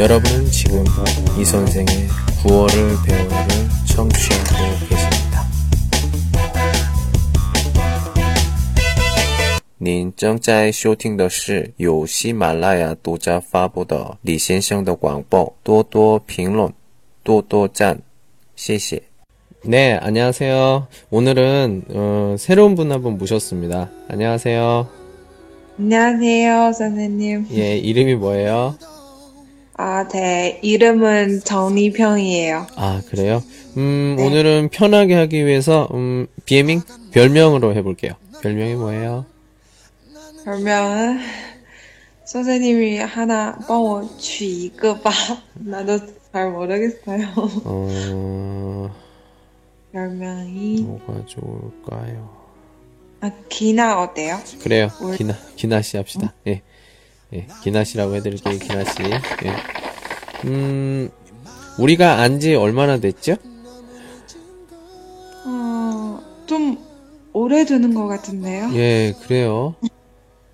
여러분은 지금 이 선생의 9월을 배우를 청취하고 계십니다. 您正在收听的是由喜马拉雅独家发布的李先生的广播，多多评论，多多赞，谢谢。 네, 안녕하세요. 오늘은 어, 새로운 분 한 분 모셨습니다. 안녕하세요. 안녕하세요, 선생님. 예, 이름이 뭐예요? 아, 네. 이름은 정리평이에요. 아, 그래요? 음, 오늘은 편하게 하기 위해서 음, 비에밍 별명으로 해볼게요. 별명이 뭐예요? 별명은 선생님이 하나 帮我取一个吧. 나도 잘 모르겠어요. 어, 별명이 뭐가 좋을까요? 아, 기나 어때요? 그래요. 뭘- 기나 기나 씨 합시다. 예, 예, 기나 씨라고 해드릴게요. 기나 씨. 예. 음, 우리가 안지 얼마나 됐죠? 어, 좀 오래되는 것 같은데요? 예, 그래요.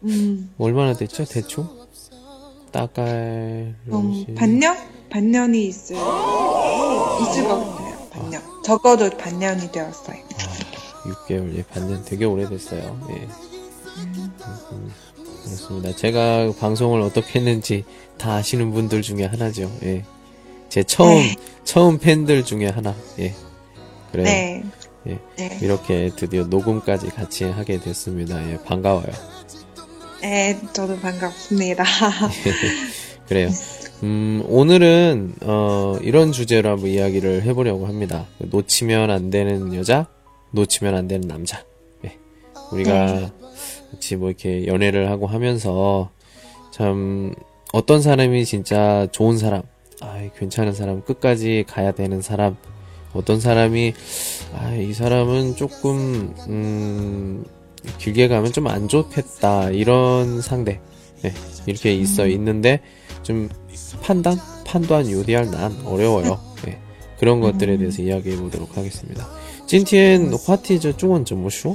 음, 얼마나 됐죠? 대충? 따갈 음, 반년? 반년이 있을, 있을 것 같아요. 반년. 적어도 반년이 되었어요. 6개월, 예, 반년 되게 오래됐어요. 예. 음, 음, 그렇습니다. 제가 방송을 어떻게 했는지 다 아시는 분들 중에 하나죠. 예. 제 처음, 네. 처음 팬들 중에 하나. 예. 그래요. 네. 예. 네. 이렇게 드디어 녹음까지 같이 하게 됐습니다. 예, 반가워요. 네, 저도 반갑습니다. 그래요. 음, 오늘은, 어, 이런 주제로 한번 이야기를 해보려고 합니다. 놓치면 안 되는 여자, 놓치면 안 되는 남자. 예. 우리가 같이 뭐 이렇게 연애를 하고 하면서 참 어떤 사람이 진짜 좋은 사람, 아, 괜찮은 사람, 끝까지 가야 되는 사람, 어떤 사람이, 아, 이 사람은 조금, 음, 길게 가면 좀 안 좋겠다, 이런 상대. 예, 이렇게 있어 있는데, 좀 판단? 판단 요리할 난 어려워요. 예, 그런 것들에 대해서 이야기해 보도록 하겠습니다. 今天话题这中文怎么说?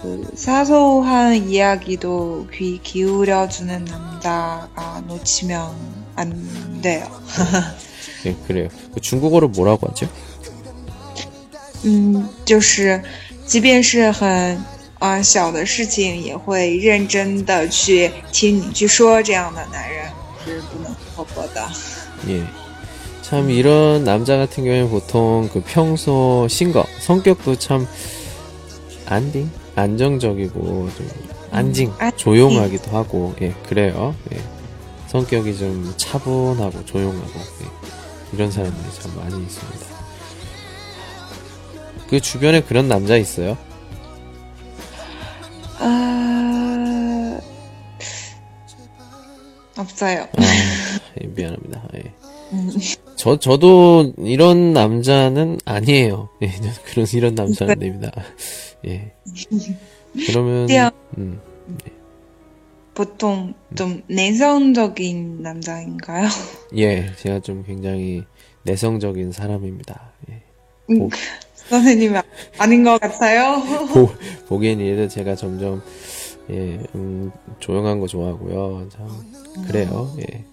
그 사소한 이야기도 귀 기울여 주는 남자가 놓치면 안 돼요. 예, 그래요. 그 중국어로 뭐라고 하죠? 嗯，就是即便是很啊、呃小的事情，也会认真的去听你去说，这样的男人是不能错过的。 예. 참 이런 남자 같은 경우에 보통 그 평소 신거 성격도 참 안딩 안정적이고 좀 안징 안징. 조용하기도 하고 예 그래요 예. 성격이 좀 차분하고 조용하고 예. 이런 사람들이 참 많이 있습니다 그 주변에 그런 남자 있어요 呃，없어요. 아, 예, 미안합니다 예. 음, 저 저도 이런 남자는 아니에요 예, 그런 이런 남자는 아닙니다 예 그러면 그냥 음. 보통 좀 내성적인 남자인가요? 예, 제가 좀 굉장히 내성적인 사람입니다. 예. 음, 선생님이 아닌 것 같아요. 보, 보기엔 이래도 제가 점점 예, 음, 조용한 거 좋아하고요. 참 그래요. 예.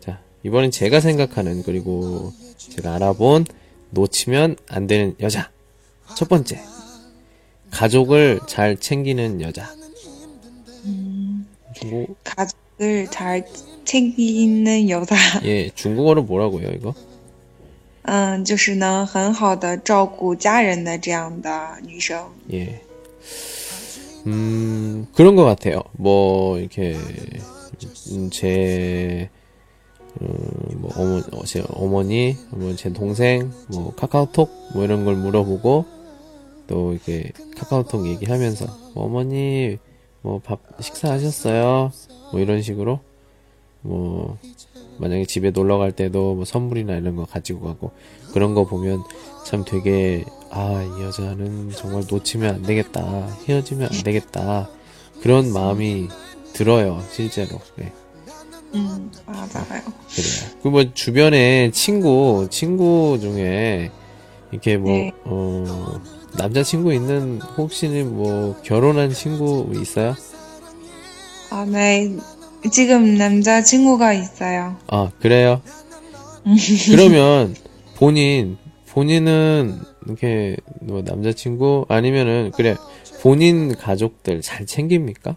자, 이번엔 제가 생각하는 그리고 제가 알아본 놓치면 안 되는 여자. 첫 번째. 가족을 잘 챙기는 여자. 중국 가족을 잘 챙기는 여자， 예, 중국어로 뭐라고요, 이거? 嗯，就是能很好的照顾家人的这样的女生。 예. 음, 그런 것 같아요. 뭐, 이렇게, 음, 제, 음, 뭐, 어머, 어, 제 어머니, 뭐, 제 동생, 뭐, 카카오톡, 뭐, 이런 걸 물어보고, 또, 이렇게, 카카오톡 얘기하면서, 뭐, 어머니, 뭐, 밥, 식사하셨어요? 뭐, 이런 식으로, 뭐 만약에 집에 놀러 갈 때도 뭐 선물이나 이런 거 가지고 가고 그런 거 보면 참 되게 아 이 여자는 정말 놓치면 안 되겠다 헤어지면 안 되겠다 그런 마음이 들어요 실제로 네, 음, 맞아요. 그래요 그뭐 주변에 친구 친구 중에 이렇게 뭐 네. 어, 남자친구 있는 혹시는 뭐 결혼한 친구 있어요? 아, 네. 지금 남자친구가 있어요. 아 그래요? 그러면 본인 본인은 이렇게 뭐 남자친구 아니면은 그래 본인 가족들 잘 챙깁니까?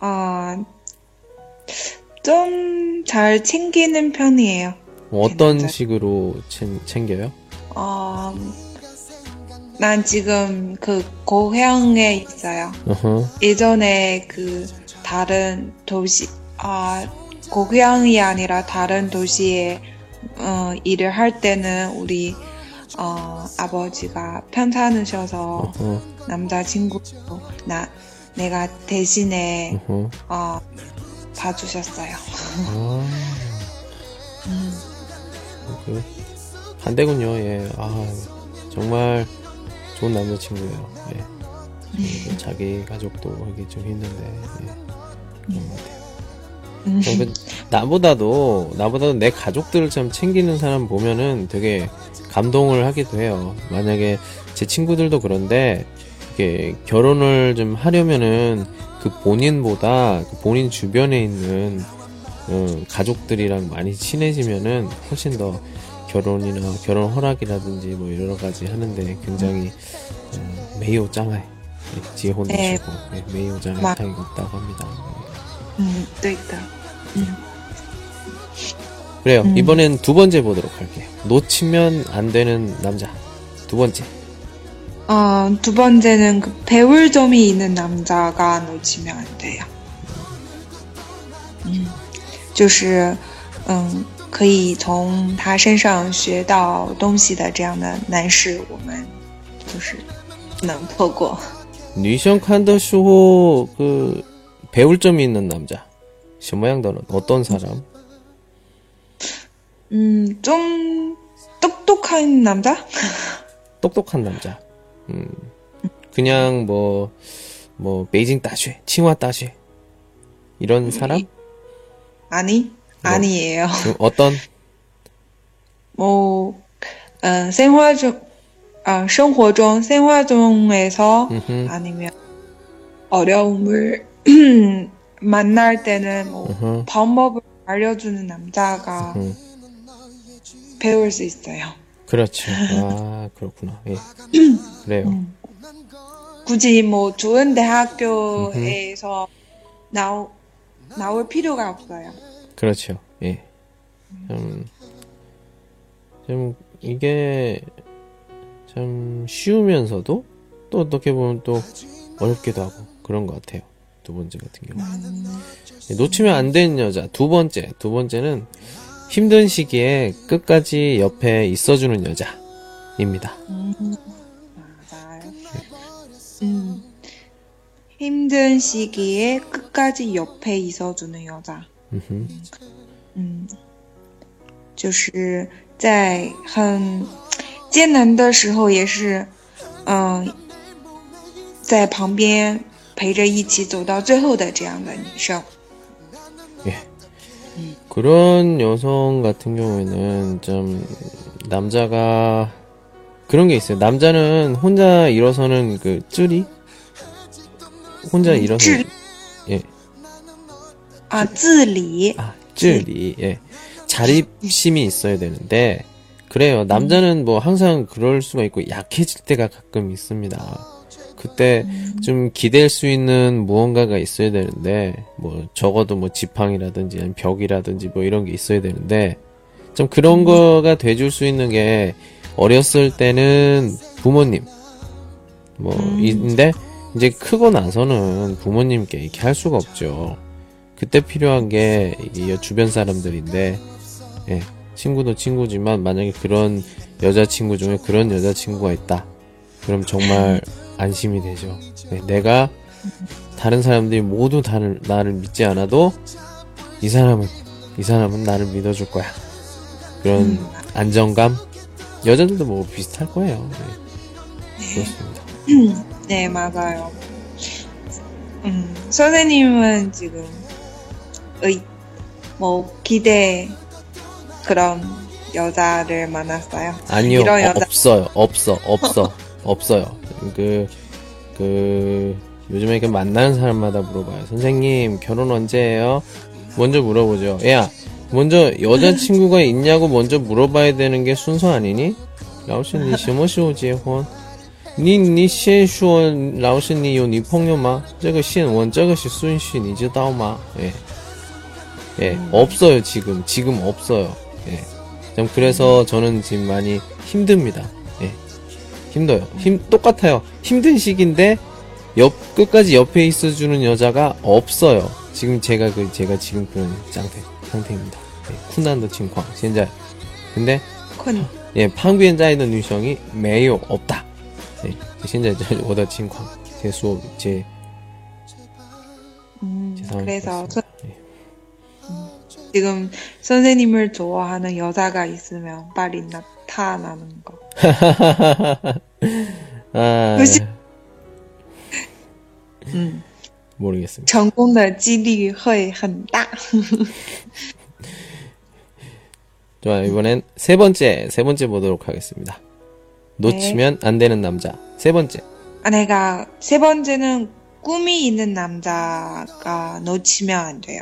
아, 좀 잘 챙기는 편이에요. 뭐 어떤 식으로 챙, 챙겨요? 어, 난 지금 그 고향에 있어요. 어허, 예전에 그 다른 도시, 아, 고향이 아니라 다른 도시에 어, 일을 할 때는 우리 어, 아버지가 편찮으셔서 어허, 남자친구 나 내가 대신에 어허. 어, 봐주셨어요. 아, 음, 그 반대군요. 예, 아 정말 좋은 남자친구예요. 예. 그리고 자기 가족도 하기 좀 힘든데 예. 그런 것 같아요. 음, 어, 그 나보다도 나보다도 내 가족들을 참 챙기는 사람 보면은 되게 감동을 하기도 해요. 만약에 제 친구들도 그런데 이게 결혼을 좀 하려면은 그 본인보다 그 본인 주변에 있는 어, 가족들이랑 많이 친해지면은 훨씬 더 결혼이나 결혼 허락이라든지 뭐 여러 가지 하는데 굉장히 음, 매우 짱해 지혼이시고 네. 네, 매우 짱해 타이가 없다고 합니다. 음, 또 있다. 음. 그래요. 음. 이번엔 두 번째 보도록 할게요. 놓치면 안 되는 남자. 두 번째. 어, 두 번째는 그 배울 점이 있는 남자가 놓치면 안 돼요. 음, 음. 음. 就是, 음, 可以从他身上学到东西的这样的男士，我们就是不能错过。 니션 칸더쇼 그 배울 점이 있는 남자. 什么样的人? 어떤 사람? 음, 좀 똑똑한 남자? 똑똑한 남자. 음. 그냥 뭐, 뭐, 베이징 따쉐, 칭화 따쉐. 이런 사람? 아니, 뭐, 아니에요. 그 어떤? 뭐, 어, 생활 중, 아, 생활 중, 생활 중에서 음흠. 아니면 어려움을 만날 때는 뭐 방법을 알려주는 남자가 음흠. 배울 수 있어요. 그렇죠. 아, 그렇구나. 예. 그래요. 음. 굳이 뭐 좋은 대학교에서 나오, 나올 필요가 없어요. 그렇죠. 예. 좀, 좀, 이게, 참, 쉬우면서도, 또 어떻게 보면 또, 어렵기도 하고, 그런 것 같아요. 두 번째 같은 경우. 예, 놓치면 안 되는 여자. 두 번째. 두 번째는, 힘든 시기에 끝까지 옆에 있어주는 여자입니다. 맞아요. 음, 힘든 시기에 끝까지 옆에 있어주는 여자. 嗯哼，嗯，就是在很艰难的时候，也是，嗯、在旁边陪着一起走到最后的这样的女生。 예. 그런 여성 같은 경우에는 좀 남자가 그런 게 있어요. 남자는 혼자 일어서는 그 쯔리 혼자 일어서 쯔리? 아, 쯔리. 아, 쯔리. 예. 자립심이 있어야 되는데 그래요. 남자는 뭐 항상 그럴 수가 있고 약해질 때가 가끔 있습니다. 그때 좀 기댈 수 있는 무언가가 있어야 되는데 뭐 적어도 뭐 지팡이라든지 아니면 벽이라든지 뭐 이런 게 있어야 되는데 좀 그런 음. 거가 돼줄 수 있는 게 어렸을 때는 부모님 뭐 음. 인데 이제 크고 나서는 부모님께 이렇게 할 수가 없죠. 그때 필요한 게 주변 사람들인데 예, 친구도 친구지만 만약에 그런 여자친구 중에 그런 여자친구가 있다. 그럼 정말 안심이 되죠. 네, 내가 다른 사람들이 모두 다를, 나를 믿지 않아도 이 사람은 이 사람은 나를 믿어줄 거야. 그런 음. 안정감 여자들도 뭐 비슷할 거예요. 네, 그렇습니다. 네, 맞아요. 음, 선생님은 지금, 의, 뭐 기대 그런 여자를 만났어요. 아니요, 이런 여자. 없어요, 없어, 없어, 없어요. 그, 그, 요즘에 그 만나는 사람마다 물어봐요. 선생님, 결혼 언제예요? 먼저 물어보죠. 야, 먼저 여자친구가 있냐고 먼저 물어봐야 되는 게 순서 아니니? 라오신 니 시모시오지 혼. 니니 시엔슈원 라오신 니요 니펑요마. 저거 시원 저거 시 순시 니즈 다오마. 예, 음. 없어요, 지금. 지금 없어요. 예. 좀 그래서 음. 저는 지금 많이 힘듭니다. 예. 힘들어요. 힘, 똑같아요. 힘든 시기인데, 옆, 끝까지 옆에 있어주는 여자가 없어요. 지금 제가 그, 제가 지금 그런 상태, 상태입니다. 예, 쿤난더 칭광, 현재. 근데, 쿤. 예, 판구엔자이더 뉴성이 매우 없다. 예, 현재 저오더 칭광, 제 수업, 제, 제 음, 그래서, 저... 예. 지금 선생님을 좋아하는 여자가 있으면 빨리 나타나는 거. 아, 그치? 음, 모르겠습니다. 成功的几率会很大。 좋아요. 이번엔 세 번째, 세 번째 보도록 하겠습니다. 놓치면 안 되는 남자. 세 번째. 아, 내가 세 번째는 꿈이 있는 남자가 놓치면 안 돼요.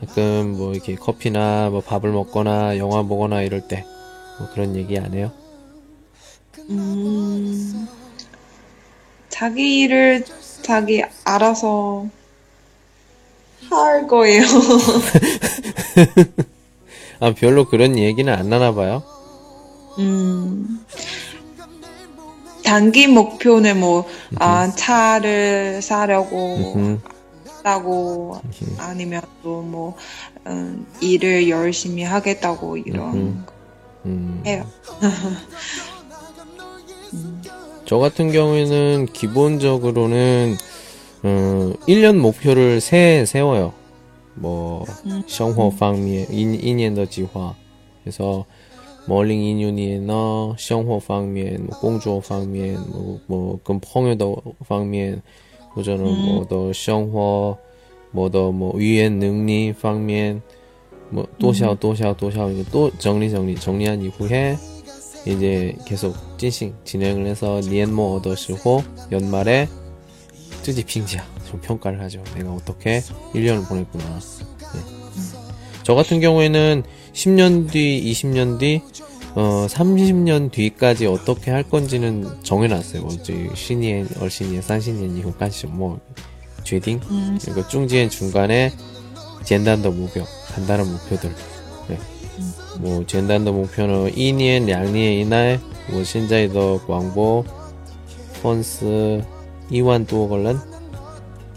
가끔 뭐 이렇게 커피나 뭐 밥을 먹거나 영화 보거나 이럴 때, 뭐 그런 얘기 안 해요? 음, 자기 일을 자기 알아서 할 거예요. 아, 별로 그런 얘기는 안 나나 봐요? 음, 단기 목표는 뭐, 아, 차를 사려고 음, 하고 아니면 또 뭐, 음, 일을 열심히 하겠다고 이런 음흠. 거 음. 해요. 저 같은 경우에는 기본적으로는 음, 1년 목표를 세, 세워요. 뭐, 生活方面, 1, 年的计划. 그래서, 뭐, 2026年呢,生活方面,뭐工作方面,뭐, 뭐, 跟朋友的方面, 或者呢,我的生活,我的뭐语言能力方面, 뭐, 多少多少多少, 이거 또 정리, 정리, 정리한 이후에, 이제 계속 진행 진행을 해서 니엔모 얻어 시고 연말에 쯔지 핑지야 좀 평가를 하죠. 내가 어떻게 1년을 보냈구나. 네. 저 같은 경우에는 10년 뒤, 20년 뒤, 어, 30년 뒤까지 어떻게 할 건지는 정해놨어요. 이제 신이엔, 얼신이엔, 산신이엔, 이후까지 뭐, 죄딩? 뭐, 음. 그리고 중지엔 중간에 젠단더 목표, 간단한 목표들. 네. 음. 뭐, 젠단더 목표는 이니엔, 양니엔, 이날, 뭐, 신자이더 광보, 폰스, 이완 도어걸런,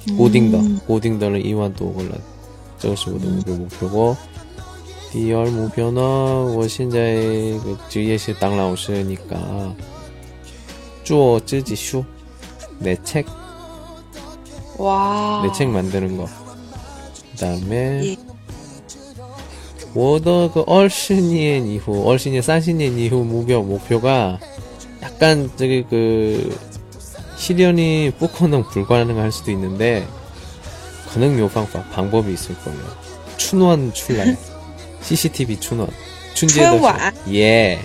음. 고딩더, 고딩더는 이완 도어걸런. 저것이 모두 목표, 목표고, 第二目标呢，我现在个职业是当老师，니까做自己书，내 책， 와. 내 책 만드는 거. 그다음에 예. 我的그 얼신년 이후, 얼신년 30년 이후 목표 목표가 약간 저기 그 실현이不可能 불가능할 수도 있는데 可能有方法 방법이 있을 거예요. 춘원 출날 CCTV 춘원 춘제도春晚 예.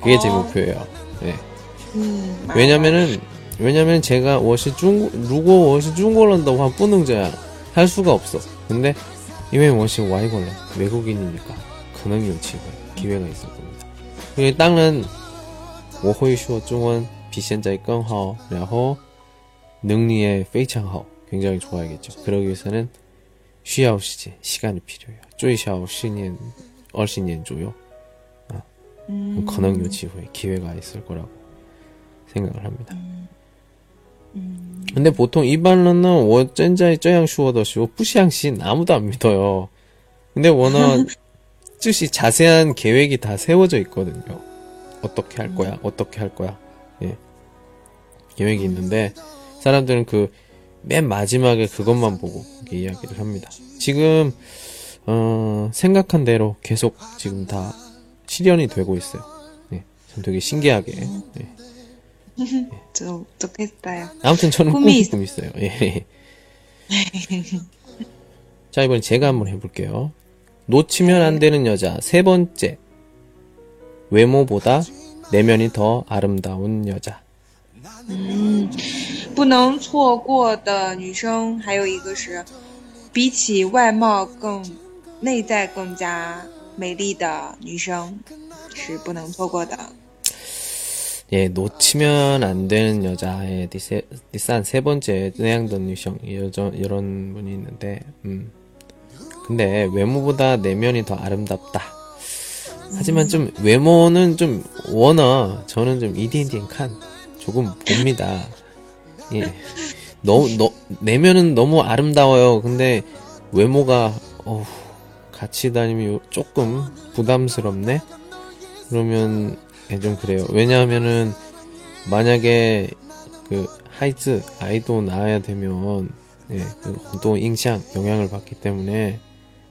그게 제 어. 목표예요. 네. 음, 맞아. 왜냐면은 왜냐면 제가 我是中如果我是中国人的话不能这样할 수가 없어. 근데 因为我是外国人 외국인이니까 可能有机会 기회가 있을 겁니다. 그게 当然我会说中文比现在更好然后 능력에 非常好 굉장히 좋아야겠죠. 그러기 위해서는 쉬아오시지 시간이 필요해요. 쪼이샤오 신인 얼신인 조요. 아, 음. 건학요 지후에 기회가 있을 거라고 생각을 합니다. 음. 음. 근데 보통 이발로는 워젠자이 쩌양 슈워더시고 푸시양시 아무도 안 믿어요. 근데 워낙 뜻이 자세한 계획이 다 세워져 있거든요. 어떻게 할 음. 거야, 어떻게 할 거야. 예. 계획이 있는데 사람들은 그 맨 마지막에 그것만 보고 이야기를 합니다. 지금 어, 생각한 대로 계속 지금 다 실현이 되고 있어요. 예. 참 되게 신기하게. 예. 저, 좋겠어요. 아무튼 저는 꿈이 꿈이 있- 좀 있어요. 예. 자, 이번엔 제가 한번 해볼게요. 놓치면 안 되는 여자 세 번째. 외모보다 내면이 더 아름다운 여자. 嗯，不能错过的女生还有一个是，比起外貌更内在更加美丽的女生是不能错过的。 예, 놓치면 안 되는 여자의 디세, 디산 세 번째 내양던 유형 여전 이런 분이 있는데, 음. 근데 외모보다 내면이 더 아름답다. 하지만 좀 외모는 좀 워낙 저는 좀 이디엔디엔 칸 조금 봅니다. 예. 너무 너, 내면은 너무 아름다워요. 근데 외모가 어우, 같이 다니면 조금 부담스럽네. 그러면 예, 좀 그래요. 왜냐하면은 만약에 그 孩子 아이도 낳아야 되면 예, 그또 인상 영향을 받기 때문에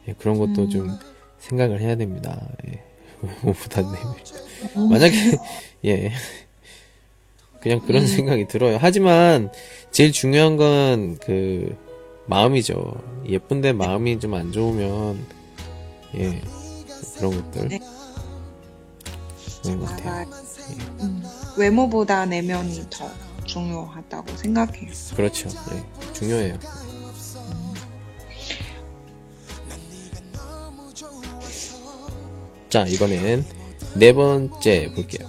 예, 그런 것도 좀 생각을 해야 됩니다. 예. 외모보다 내면 만약에 예 그냥 그런 생각이 들어요. 하지만 제일 중요한 건 그 마음이죠. 예쁜데 마음이 좀 안 좋으면 예 그런 것들 네. 그런 것 같아요. 맞아요. 음, 외모보다 내면이 더 중요하다고 생각해요. 그렇죠. 예, 중요해요. 자, 이번엔 네 번째 볼게요.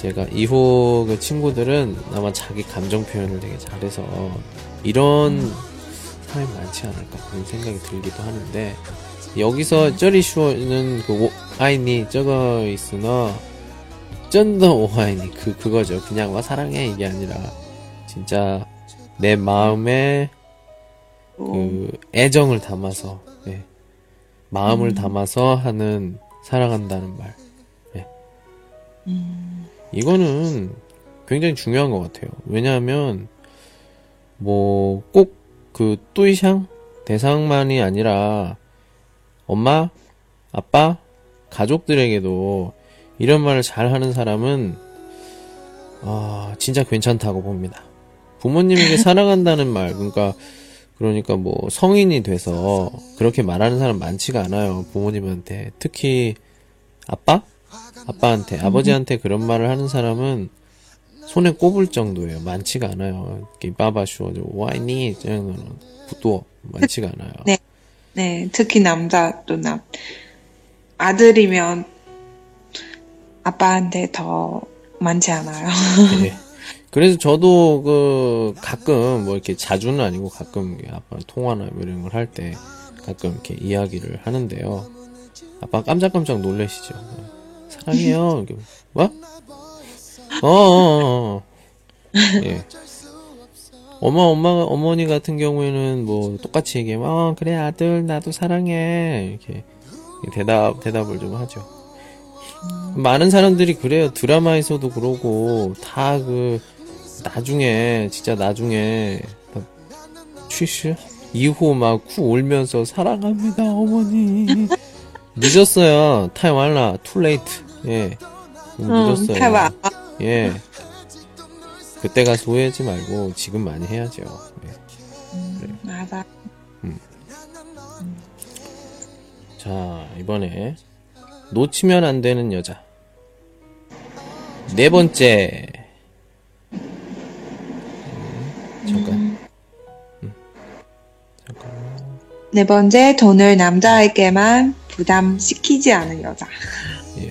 제가 이후 그 친구들은 아마 자기 감정 표현을 되게 잘해서 이런 사람이 많지 않을까 그런 생각이 들기도 하는데 여기서 쩌리슈어는 그 오- 아이니 저거 있으나 쩐더 오하이니 그 그거죠. 그냥 와 사랑해 이게 아니라 진짜 내 마음에 그 애정을 담아서 예. 마음을 담아서 하는 사랑한다는 말. 음, 이거는 굉장히 중요한 것 같아요. 왜냐하면 뭐 꼭그 뚜이샹 대상만이 아니라 엄마, 아빠, 가족들에게도 이런 말을 잘 하는 사람은 아 진짜 괜찮다고 봅니다. 부모님에게 사랑한다는 말 그러니까 그러니까 뭐 성인이 돼서 그렇게 말하는 사람 많지가 않아요. 부모님한테 특히 아빠 아빠한테, 아버지한테 그런 말을 하는 사람은 손에 꼽을 정도예요. 많지가 않아요. 바바슈어, 와이니, 또 많지가 않아요. 네. 네, 특히 남자 또 남, 아들이면 아빠한테 더 많지 않아요. 네. 그래서 저도 그 가끔 뭐 이렇게 자주는 아니고 가끔 아빠 통화나 뭐 이런 걸 할 때 가끔 이렇게 이야기를 하는데요. 아빠 깜짝깜짝 놀라시죠. 이렇게 뭐? 어, 어, 어. 예. 엄마, 엄마, 어머니 같은 경우에는 뭐 똑같이 얘기하면, 어, 그래, 아들, 나도 사랑해. 이렇게 대답 대답을 좀 하죠. 많은 사람들이 그래요. 드라마에서도 그러고 다 그 나중에 진짜 나중에 막 去世 이후 막哭 울면서 사랑합니다 어머니 늦었어요. 太晚了 too late 예. 음, 늦었어요. 해봐. 예. 그때 가서 후회하지 말고 지금 많이 해야죠. 예. 음, 맞아. 음. 자, 이번에 놓치면 안 되는 여자. 네 번째. 음, 음. 네 번째, 돈을 남자에게만 부담시키지 않은 여자. 예.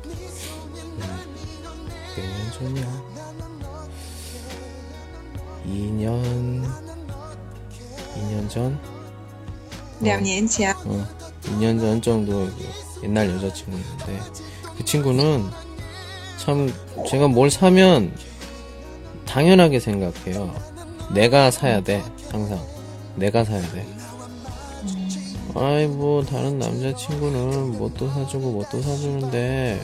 수년 2년 2년 전? 2년前 어, 어, 2년 전 정도 옛날 여자친구인데 그 친구는 참 제가 뭘 사면 당연하게 생각해요. 내가 사야 돼 항상 내가 사야 돼. 음. 아이 뭐 다른 남자친구는 뭐 뭣도 사주고 뭐 뭣도 사주는데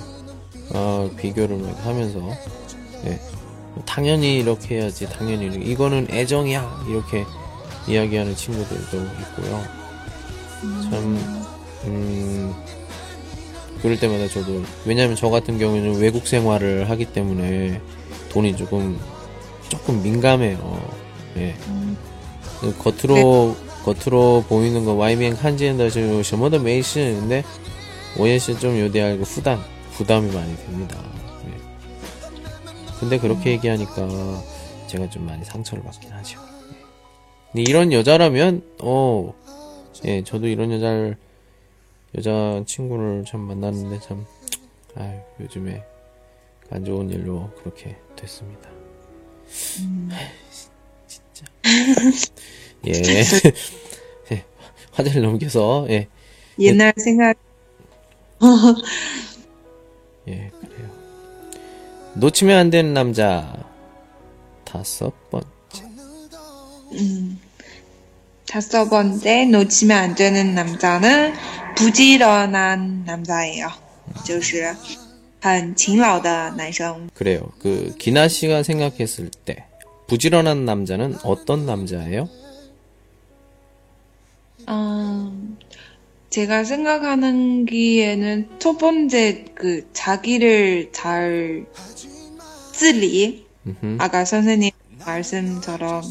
아 비교를 막 하면서 네. 당연히 이렇게 해야지 당연히 이렇게. 이거는 애정이야. 이렇게 이야기하는 친구들도 있고요. 참 음, 그럴 때마다 저도 왜냐하면 저 같은 경우에는 외국 생활을 하기 때문에 돈이 조금 조금 민감해요. 예. 음. 겉으로 네. 겉으로 보이는 거 와이밍 한지엔다시 저모더 메이슨 근데 오예시 좀 요대하고 후담 부담이 많이 됩니다. 예. 근데 그렇게 얘기하니까 제가 좀 많이 상처를 받긴 하죠. 예. 근데 이런 여자라면, 어, 예, 저도 이런 여자를, 여자 친구를 참 만났는데 참, 아유, 요즘에 안 좋은 일로 그렇게 됐습니다. 아유, 진짜. 예. 예. 화제를 넘겨서, 예, 옛날 생각 예. 놓치면 안 되는 남자. 다섯 번째. 음, 다섯 번째 놓치면 안 되는 남자는 부지런한 남자예요. 就是很勤劳的男生。 그래요. 그, 기나 씨가 생각했을 때, 부지런한 남자는 어떤 남자예요? 음, 제가 생각하는 기에는 첫 번째 그 자기를 잘 쓰리 아까 선생님 말씀처럼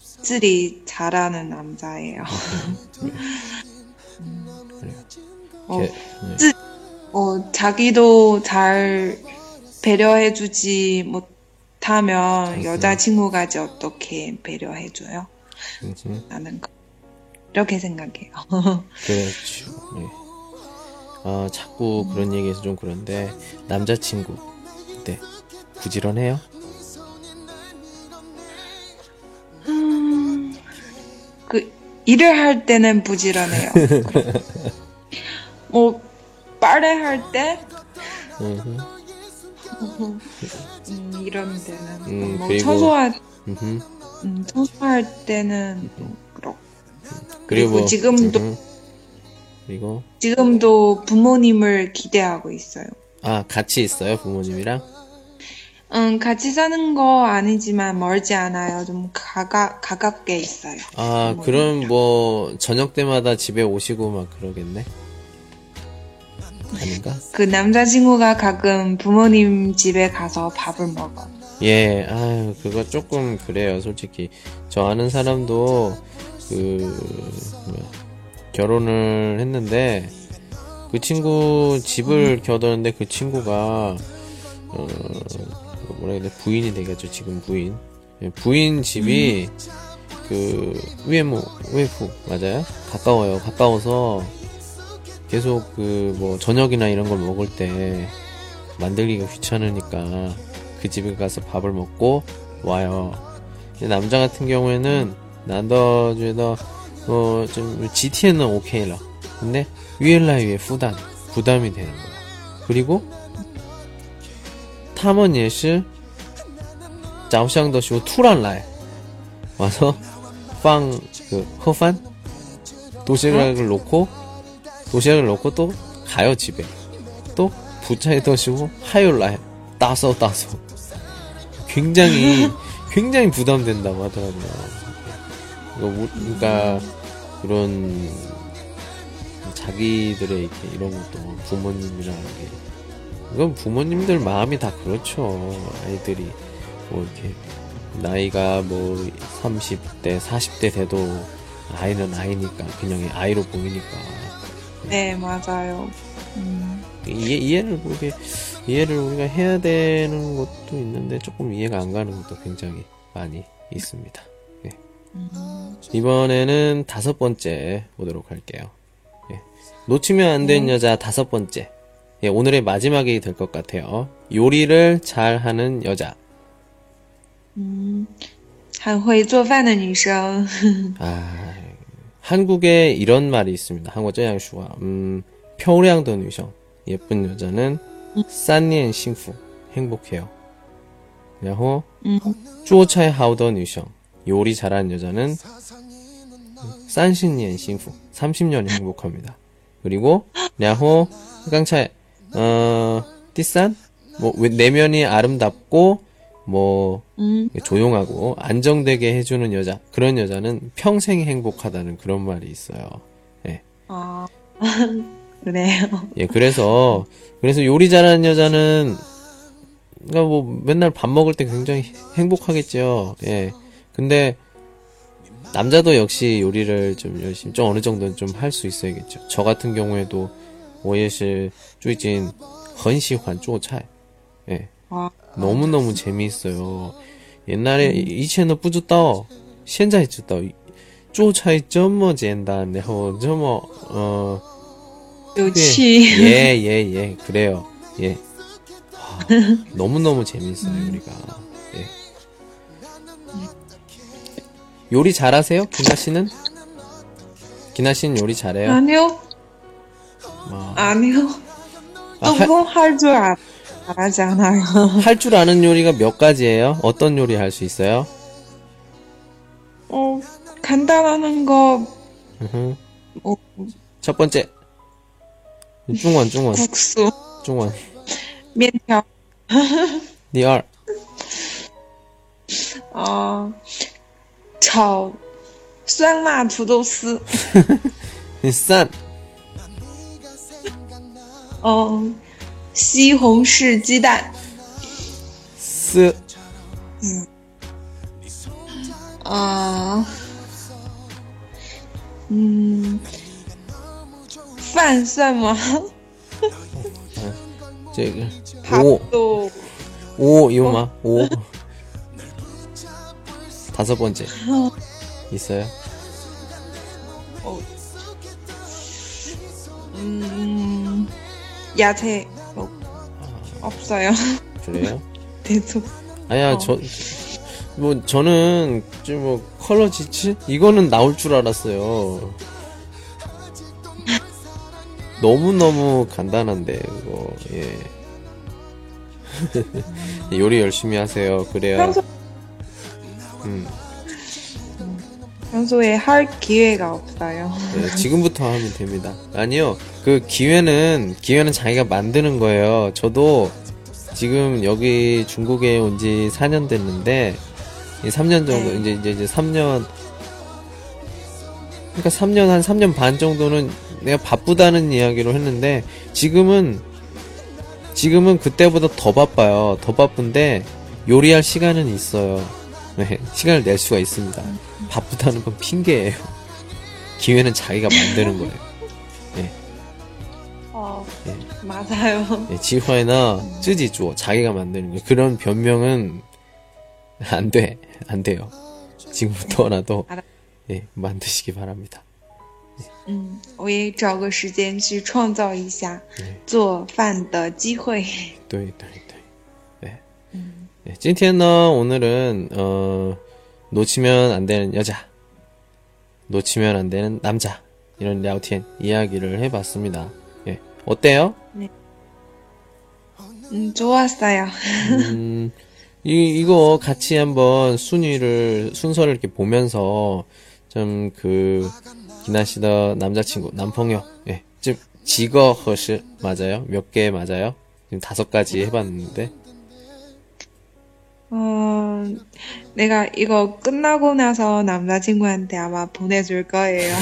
쓰리 잘하는 남자예요. 어, 쓰, 어, 자기도 잘 배려해주지 못하면 여자친구까지 어떻게 배려해줘요? 라는 거. 이렇게 생각해요. 그렇죠. 예. 아, 자꾸 그런 얘기해서 좀 그런데, 남자친구. 네. 부지런해요? 그 일을 할 때는 부지런해요. 뭐 빨래 할 때 음흠. 음, 이런 데는 음, 뭐 그리고- 청소할. 음, 청소할 때는 또 그리고, 그리고 지금도- 음흠. 그리고, 지금도 부모님을 기대하고 있어요. 아, 같이 있어요, 부모님이랑? 음, 같이 사는 거 아니지만 멀지 않아요. 좀 가가, 가깝게 있어요. 아, 부모님이랑. 그럼 뭐, 저녁 때마다 집에 오시고 막 그러겠네? 아닌가? 그 남자친구가 가끔 부모님 집에 가서 밥을 먹어요. 예, 아유, 그거 조금 그래요, 솔직히. 저 아는 사람도, 그, 뭐야, 결혼을 했는데, 그 친구 집을 겨뒀는데 그 친구가, 어, 뭐라 해야 돼, 부인이 되겠죠, 지금 부인. 예, 부인 집이, 그, 岳母, 岳父, 맞아요? 가까워요. 가까워서, 계속 그 뭐 저녁이나 이런 걸 먹을 때 만들기가 귀찮으니까 그 집에 가서 밥을 먹고 와요. 남자 같은 경우에는 난더 觉得 어좀 GT는 오케이了. 근데 위엘라이의 부담 부담이 되는 거야. 그리고 他们也是早上的时候突然来 와서 放그 허판 도시락을 놓고 도시락을 놓고 또 가요 집에 또 부차에 더시고 화요일날 따서 따서 굉장히 굉장히 부담된다고 하더라고요. 우- 그러니까 그런 자기들의 이렇게 이런 것도 부모님이라는 게 이건 부모님들 마음이 다 그렇죠. 아이들이 뭐 이렇게 나이가 뭐 30대, 40대 돼도 아이는 아이니까 그냥 아이로 보이니까 네, 맞아요. 음, 이해, 이해를 그렇게 이해를 우리가 해야 되는 것도 있는데 조금 이해가 안 가는 것도 굉장히 많이 있습니다. 예. 이번에는 다섯 번째 보도록 할게요. 예. 놓치면 안 되는 여자 다섯 번째. 예, 오늘의 마지막이 될 것 같아요. 요리를 잘 하는 여자. 很会做饭的女生。 아, 한국에 이런 말이 있습니다. 한국 쩌양슈와 음, 표량더女성 예쁜 여자는 싼년幸福 행복해요. 然后 음, 做菜好的女성 요리 잘하는 여자는 산신이엔 신부 30년 행복합니다. 그리고 야호 강차 어, 띠산 뭐 내면이 아름답고 뭐 음. 조용하고 안정되게 해주는 여자 그런 여자는 평생 행복하다는 그런 말이 있어요. 예. 아 그래요. 예 그래서 그래서 요리 잘하는 여자는 그러니까 뭐 맨날 밥 먹을 때 굉장히 행복하겠죠. 예. 근데 남자도 역시 요리를 좀 열심히 좀 어느 정도는 좀 할 수 있어야겠죠. 저 같은 경우에도 我也是最近很喜欢做菜. 예. 아, 너무너무 재미있어요. 옛날에 이체는 뿌듯다. 现在知道做菜这么简单然后这么呃有趣。 예, 예, 예. 그래요. 예. 아, 너무너무 재밌어요, 우리가. 요리 잘하세요? 기나 씨는? 기나 씨는 요리 잘해요? 아니요, 아, 아니요. 아, 할, 조금 할줄 알잖아요. 할 줄 아는 요리가 몇 가지예요? 어떤 요리 할 수 있어요? 어, 간단한 거, 으흠. 뭐, 첫 번째. 중원, 중원, 국수, 중원. 面条, 第二, 어, 炒酸辣土豆丝，算。哦，西红柿鸡蛋，丝。嗯。啊。嗯。饭算吗？嗯，这个五五有吗？五。 다섯 번째. 있어요? 음, 야채 뭐, 없어요. 그래요? 계속 아니야, 어. 저, 뭐, 저는, 좀 뭐, 컬러 지치? 이거는 나올 줄 알았어요. 너무 너무 간단한데, 그거, 예. 요리 열심히 하세요. 그래야, 평소 음, 평소에 할 기회가 없어요. 네, 지금부터 하면 됩니다. 아니요, 그 기회는, 기회는 자기가 만드는 거예요. 저도 지금 여기 중국에 온 지 4년 됐는데, 이 3년 정도, 네. 이제, 이제, 이제 3년, 그러니까 3년, 한 3년 반 정도는 내가 바쁘다는 이야기로 했는데, 지금은, 지금은 그때보다 더 바빠요. 더 바쁜데, 요리할 시간은 있어요. 네, 시간을 낼 수가 있습니다. 바쁘다는 건 핑계예요. 기회는 자기가 만드는 거예요. 어, 예. 맞아요. 예, 지화이나 쯔지주어 자기가 만드는 거예요. 그런 변명은 안 돼, 안 돼요. 지금부터라도 알아. 예, 만드시기 바랍니다. 嗯，我也找个时间去创造一下做饭的机会。对对对. 네, 찐티엔너 오늘은 어, 놓치면 안 되는 여자, 놓치면 안 되는 남자 이런 랴오티엔 이야기를 해봤습니다. 예, 어때요? 네. 음, 좋았어요. 음, 이 이거 같이 한번 순위를 순서를 이렇게 보면서 좀 그 기나시더 남자친구 남펑요 예, 지금 지거 허시 맞아요? 몇 개 맞아요? 지금 다섯 가지 해봤는데 어, 내가 이거 끝나고 나서 남자친구한테 아마 보내줄 거예요.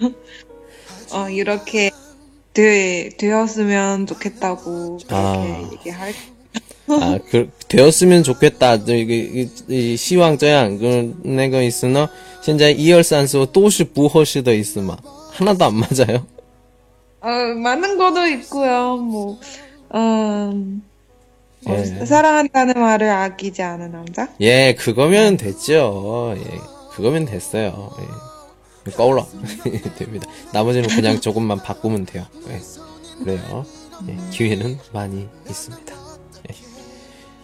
어, 이렇게 되, 되었으면 좋겠다고 그렇게 아. 얘기할 아, 그, 되었으면 좋겠다. 저, 이게, 이, 이, 시황这样, 그, 那个意思呢?现在一二三四都是不合适的意思嘛? 하나도 안 맞아요? 어, 많은 것도 있고요. 뭐, 음, 뭐, 예. 사랑한다는 말을 아끼지 않은 남자? 예, 그거면 됐죠. 예, 그거면 됐어요. 예. 꺼울러. 됩니다. 나머지는 그냥 조금만 바꾸면 돼요. 예. 그래요. 예, 기회는 많이 있습니다. 예.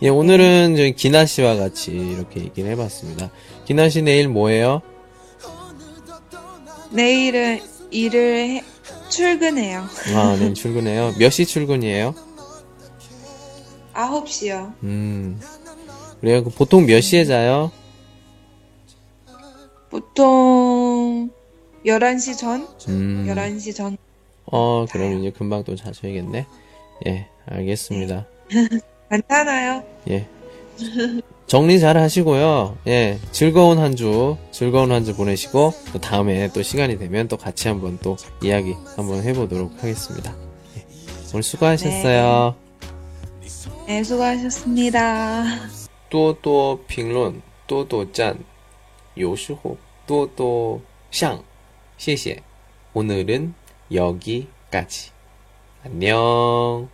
예, 오늘은 저희 기나 씨와 같이 이렇게 얘기를 해봤습니다. 기나 씨 내일 뭐예요? 내일은 일을 해- 출근해요. 아, 내일 출근해요. 몇 시 출근이에요? 9시요. 음, 그래요. 그 보통 몇 시에 자요? 보통 11시 전? 음, 11시 전. 어, 그럼 이제 금방 또 자셔야겠네. 예, 알겠습니다. 괜찮아요. 예. 정리 잘 하시고요. 예. 즐거운 한 주, 즐거운 한 주 보내시고, 또 다음에 또 시간이 되면 또 같이 한번 또 이야기 한번 해보도록 하겠습니다. 예. 오늘 수고하셨어요. 네, 수고하셨습니다. 多多评论，多多赞，有时候多多上，谢谢. 오늘은 여기까지. 안녕.